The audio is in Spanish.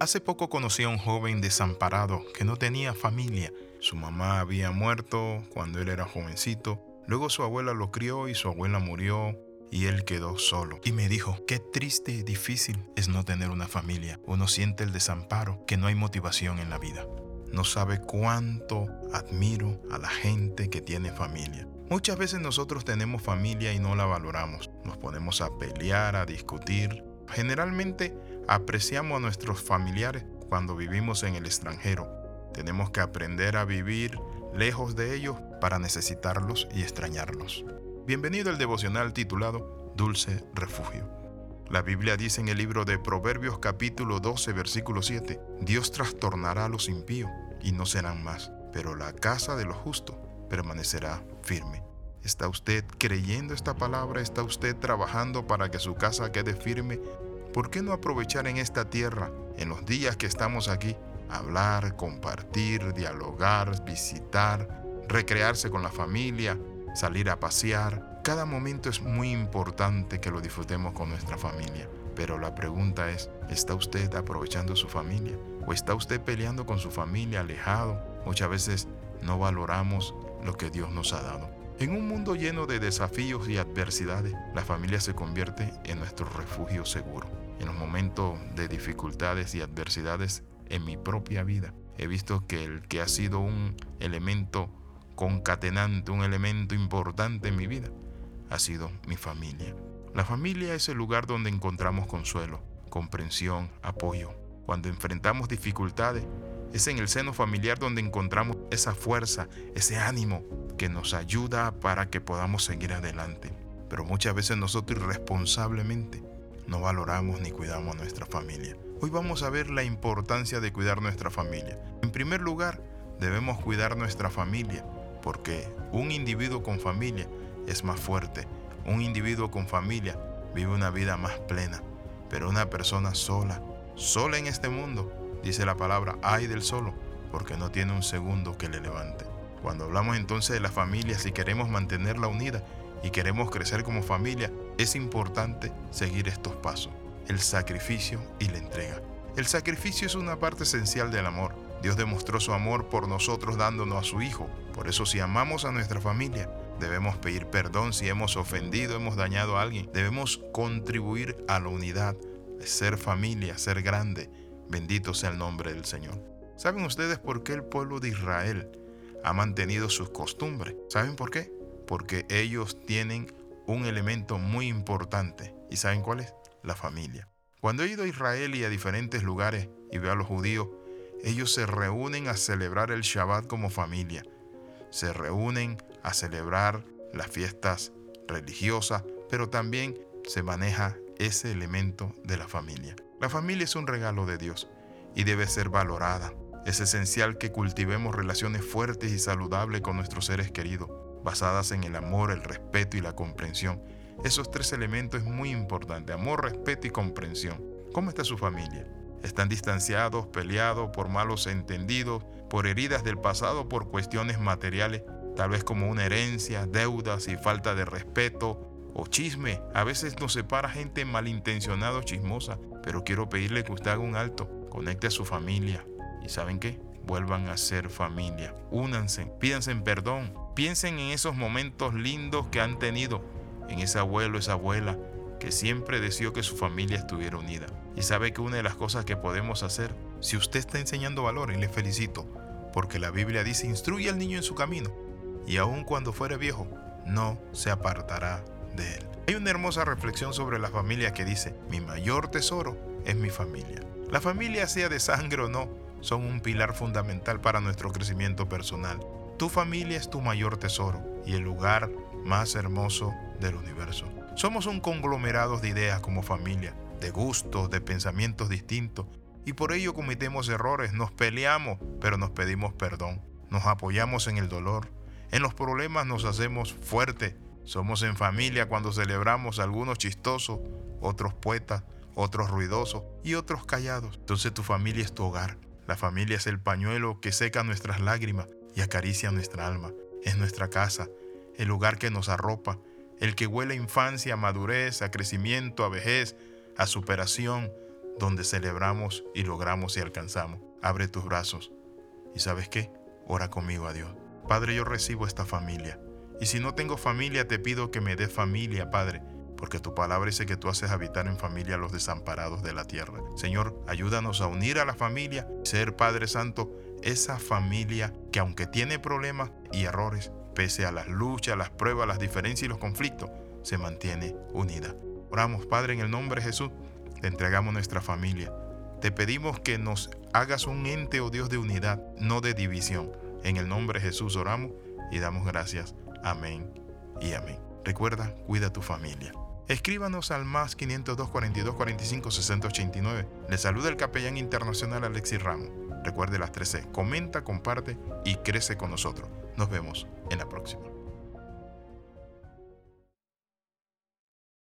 Hace poco conocí a un joven desamparado que no tenía familia. Su mamá había muerto cuando él era jovencito. Luego su abuela lo crió y su abuela murió y él quedó solo. Y me dijo, qué triste y difícil es no tener una familia. Uno siente el desamparo, que no hay motivación en la vida. No sabe cuánto admiro a la gente que tiene familia. Muchas veces nosotros tenemos familia y no la valoramos. Nos ponemos a pelear, a discutir. Generalmente apreciamos a nuestros familiares cuando vivimos en el extranjero. Tenemos que aprender a vivir lejos de ellos para necesitarlos y extrañarlos. Bienvenido al devocional titulado Dulce Refugio. La Biblia dice en el libro de Proverbios capítulo 12 versículo 7, Dios trastornará a los impíos y no serán más, pero la casa de los justos permanecerá firme. ¿Está usted creyendo esta palabra? ¿Está usted trabajando para que su casa quede firme? ¿Por qué no aprovechar en esta tierra, en los días que estamos aquí, hablar, compartir, dialogar, visitar, recrearse con la familia, salir a pasear? Cada momento es muy importante que lo disfrutemos con nuestra familia. Pero la pregunta es, ¿está usted aprovechando su familia? ¿O está usted peleando con su familia, alejado? Muchas veces no valoramos lo que Dios nos ha dado. En un mundo lleno de desafíos y adversidades, la familia se convierte en nuestro refugio seguro en los momentos de dificultades y adversidades en mi propia vida. He visto que el que ha sido un elemento concatenante, un elemento importante en mi vida, ha sido mi familia. La familia es el lugar donde encontramos consuelo, comprensión, apoyo. Cuando enfrentamos dificultades, es en el seno familiar donde encontramos esa fuerza, ese ánimo que nos ayuda para que podamos seguir adelante. Pero muchas veces nosotros irresponsablemente no valoramos ni cuidamos nuestra familia. Hoy vamos a ver la importancia de cuidar nuestra familia. En primer lugar, debemos cuidar nuestra familia porque un individuo con familia es más fuerte. Un individuo con familia vive una vida más plena. Pero una persona sola, sola en este mundo, dice la palabra, ay del solo, porque no tiene un segundo que le levante. Cuando hablamos entonces de la familia, si queremos mantenerla unida, y queremos crecer como familia, es importante seguir estos pasos, el sacrificio y la entrega. El sacrificio es una parte esencial del amor. Dios demostró su amor por nosotros dándonos a su Hijo. Por eso si amamos a nuestra familia, debemos pedir perdón si hemos ofendido, hemos dañado a alguien. Debemos contribuir a la unidad, ser familia, ser grande. Bendito sea el nombre del Señor. ¿Saben ustedes por qué el pueblo de Israel ha mantenido sus costumbres? ¿Saben por qué? Porque ellos tienen un elemento muy importante. ¿Y saben cuál es? La familia. Cuando he ido a Israel y a diferentes lugares y veo a los judíos, ellos se reúnen a celebrar el Shabbat como familia. Se reúnen a celebrar las fiestas religiosas, pero también se maneja ese elemento de la familia. La familia es un regalo de Dios y debe ser valorada. Es esencial que cultivemos relaciones fuertes y saludables con nuestros seres queridos basadas en el amor, el respeto y la comprensión. Esos tres elementos es muy importante, amor, respeto y comprensión. ¿Cómo está su familia? ¿Están distanciados, peleados por malos entendidos, por heridas del pasado, por cuestiones materiales, tal vez como una herencia, deudas y falta de respeto o chisme? A veces nos separa gente malintencionada o chismosa, pero quiero pedirle que usted haga un alto, conecte a su familia. ¿Y saben qué? Vuelvan a ser familia, únanse, pídanse perdón, Piensen en esos momentos lindos que han tenido, en ese abuelo, esa abuela, que siempre deseó que su familia estuviera unida. Y sabe que una de las cosas que podemos hacer, si usted está enseñando valores, le felicito, porque la Biblia dice, instruye al niño en su camino, y aun cuando fuere viejo, no se apartará de él. Hay una hermosa reflexión sobre la familia que dice, mi mayor tesoro es mi familia. La familia, sea de sangre o no, son un pilar fundamental para nuestro crecimiento personal. Tu familia es tu mayor tesoro y el lugar más hermoso del universo. Somos un conglomerado de ideas como familia, de gustos, de pensamientos distintos, y por ello cometemos errores, nos peleamos, pero nos pedimos perdón, nos apoyamos en el dolor, en los problemas nos hacemos fuertes, somos en familia cuando celebramos algunos chistosos, otros poetas, otros ruidosos y otros callados. Entonces tu familia es tu hogar, la familia es el pañuelo que seca nuestras lágrimas, y acaricia nuestra alma. Es nuestra casa, el lugar que nos arropa, el que huele a infancia, a madurez, a crecimiento, a vejez, a superación. donde celebramos y logramos y alcanzamos. Abre tus brazos. ¿Y sabes qué? Ora conmigo a Dios. Padre, yo recibo esta familia. Y si no tengo familia, te pido que me dé familia, Padre, porque tu palabra dice que tú haces habitar en familia a los desamparados de la tierra. Señor, ayúdanos a unir a la familia, ser Padre Santo, esa familia que aunque tiene problemas y errores, pese a las luchas, las pruebas, las diferencias y los conflictos, se mantiene unida. Oramos, Padre, en el nombre de Jesús, te entregamos nuestra familia. Te pedimos que nos hagas un ente, oh Dios, de unidad, no de división. En el nombre de Jesús oramos y damos gracias. Amén y amén. Recuerda, cuida tu familia. Escríbanos al más 502 42 45 60 89. Le saluda el capellán internacional Alexis Ramos. Recuerde las 13. Comenta, comparte y crece con nosotros. Nos vemos en la próxima.